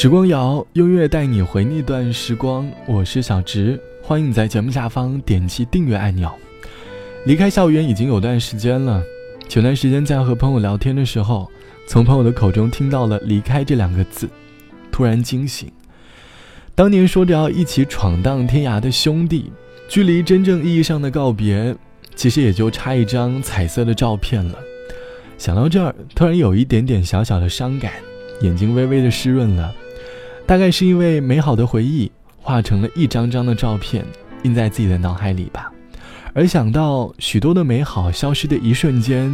时光谣，音乐带你回那段时光。我是小植，欢迎你在节目下方点击订阅按钮。离开校园已经有段时间了，前段时间在和朋友聊天的时候，从朋友的口中听到了“离开”这两个字，突然惊醒。当年说着要一起闯荡天涯的兄弟，距离真正意义上的告别，其实也就差一张彩色的照片了。想到这儿，突然有一点点小小的伤感，眼睛微微的湿润了。大概是因为美好的回忆化成了一张张的照片，印在自己的脑海里吧。而想到许多的美好消失的一瞬间，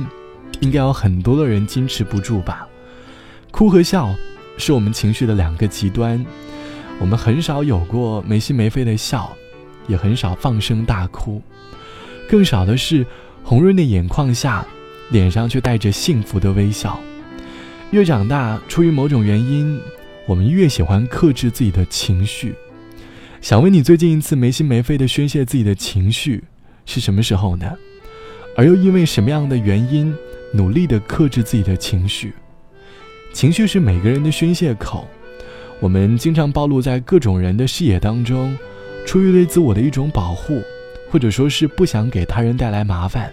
应该有很多的人坚持不住吧。哭和笑，是我们情绪的两个极端。我们很少有过没心没肺的笑，也很少放声大哭，更少的是红润的眼眶下，脸上却带着幸福的微笑。越长大，出于某种原因。我们越喜欢克制自己的情绪，想问你最近一次没心没肺的宣泄自己的情绪是什么时候呢？而又因为什么样的原因努力的克制自己的情绪？情绪是每个人的宣泄口，我们经常暴露在各种人的视野当中，出于对自我的一种保护，或者说是不想给他人带来麻烦，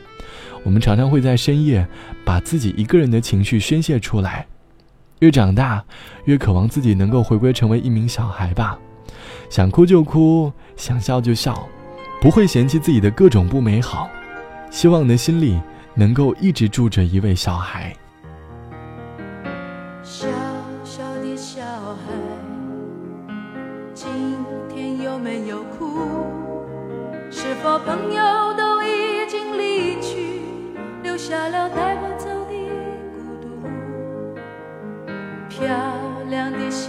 我们常常会在深夜把自己一个人的情绪宣泄出来。越长大，越渴望自己能够回归成为一名小孩吧，想哭就哭，想笑就笑，不会嫌弃自己的各种不美好。希望你的心里能够一直住着一位小孩。小小的小孩，今天有没有哭？是否朋友都已经离去，留下了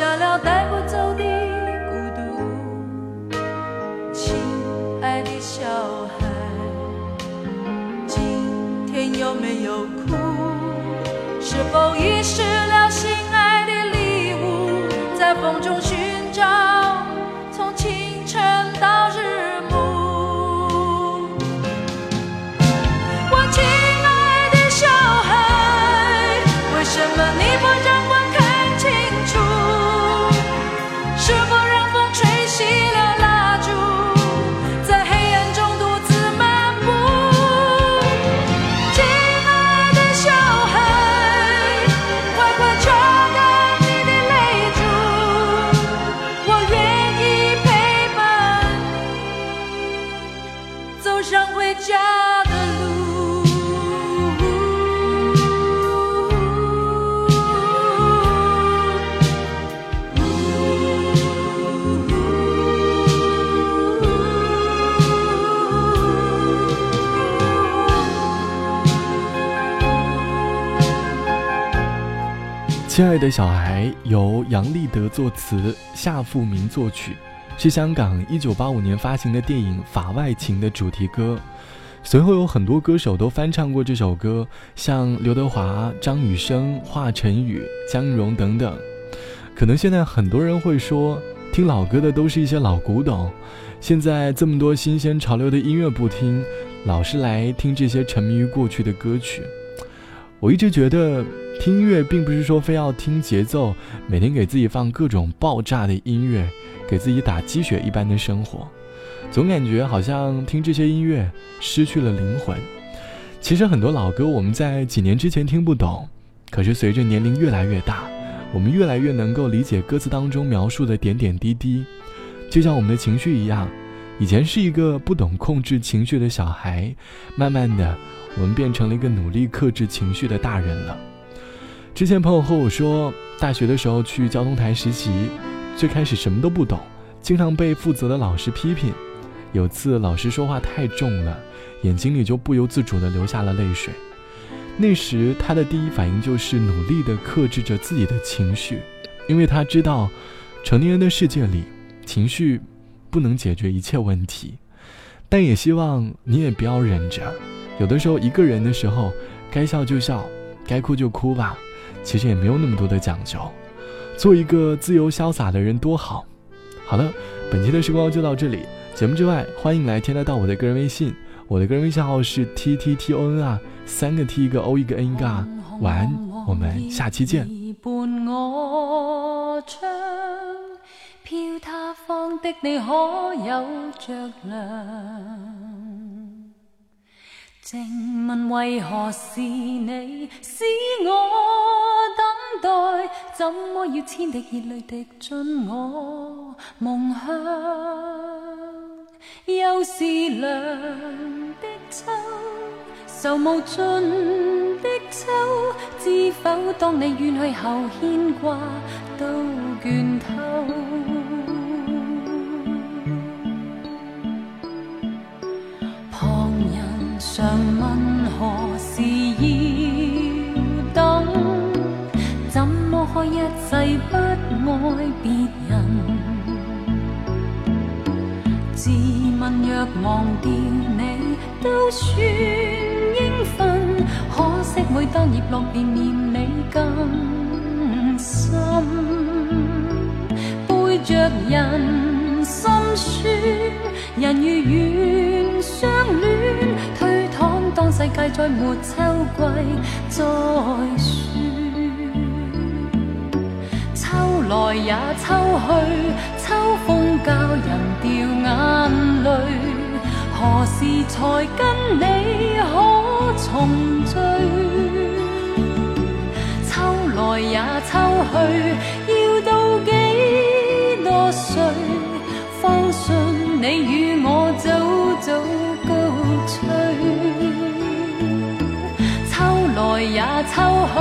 下了带不走的孤独？亲爱的小孩，今天有没有哭？是否遗失了心爱的礼物，在风中亲爱的小孩由杨立德作词，夏富明作曲，是香港一九八五年发行的电影《法外情》的主题歌。随后有很多歌手都翻唱过这首歌，像刘德华、张雨生、华晨宇、江荣等等。可能现在很多人会说，听老歌的都是一些老古董，现在这么多新鲜潮流的音乐不听，老是来听这些沉迷于过去的歌曲。我一直觉得听音乐并不是说非要听节奏，每天给自己放各种爆炸的音乐，给自己打鸡血一般的生活。总感觉好像听这些音乐失去了灵魂。其实很多老歌我们在几年之前听不懂，可是随着年龄越来越大，我们越来越能够理解歌词当中描述的点点滴滴。就像我们的情绪一样，以前是一个不懂控制情绪的小孩，慢慢的我们变成了一个努力克制情绪的大人了。之前朋友和我说，大学的时候去交通台实习，最开始什么都不懂，经常被负责的老师批评。有次老师说话太重了，眼睛里就不由自主地流下了泪水。那时他的第一反应就是努力地克制着自己的情绪，因为他知道，成年人的世界里，情绪不能解决一切问题。但也希望你也不要忍着，有的时候一个人的时候，该笑就笑，该哭就哭吧。其实也没有那么多的讲究，做一个自由潇洒的人多好。好了，本期的时光就到这里。节目之外，欢迎来添加到我的个人微信，我的个人微信号是 t t t o n 啊，三个 t 一个 o 一个 n 一个。晚安，我们下期见。飘他方的你可有着静问为何是你使我等待？怎么要千滴热泪滴进我梦乡？又是凉的秋，愁无尽的秋，知否？当你远去后，牵挂都倦透。都算应分，可惜每当叶落便念你更深。背着人心酸，人如愿相恋，推搪当世界再没秋季再算。秋来也秋去，秋风教人掉眼泪。何时才跟你可重聚？秋来也秋去，要到几多岁，方信你与我早早告吹？秋来也秋去，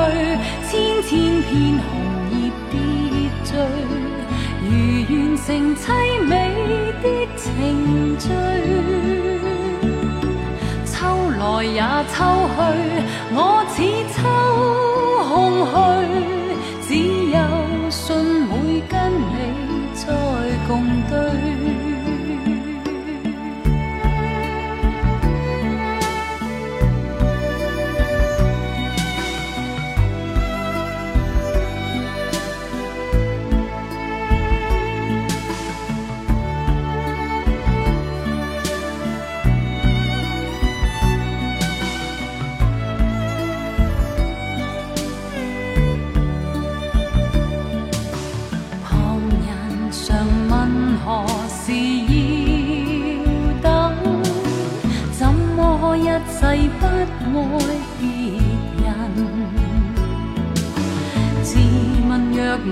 千千片红。如完成凄美情醉，秋来也秋去，我似秋空虚，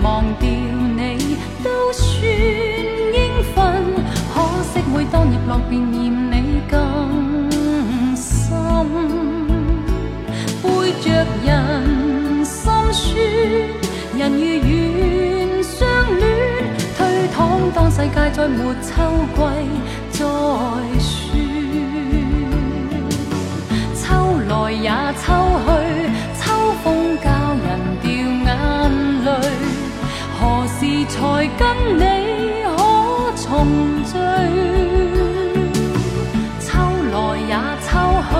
忘掉你都算应分，可惜每当日落便念你更深。背着人心酸，人如愿相恋，推搪当世界再没秋季再算。秋来也秋去跟你可重聚秋来也秋去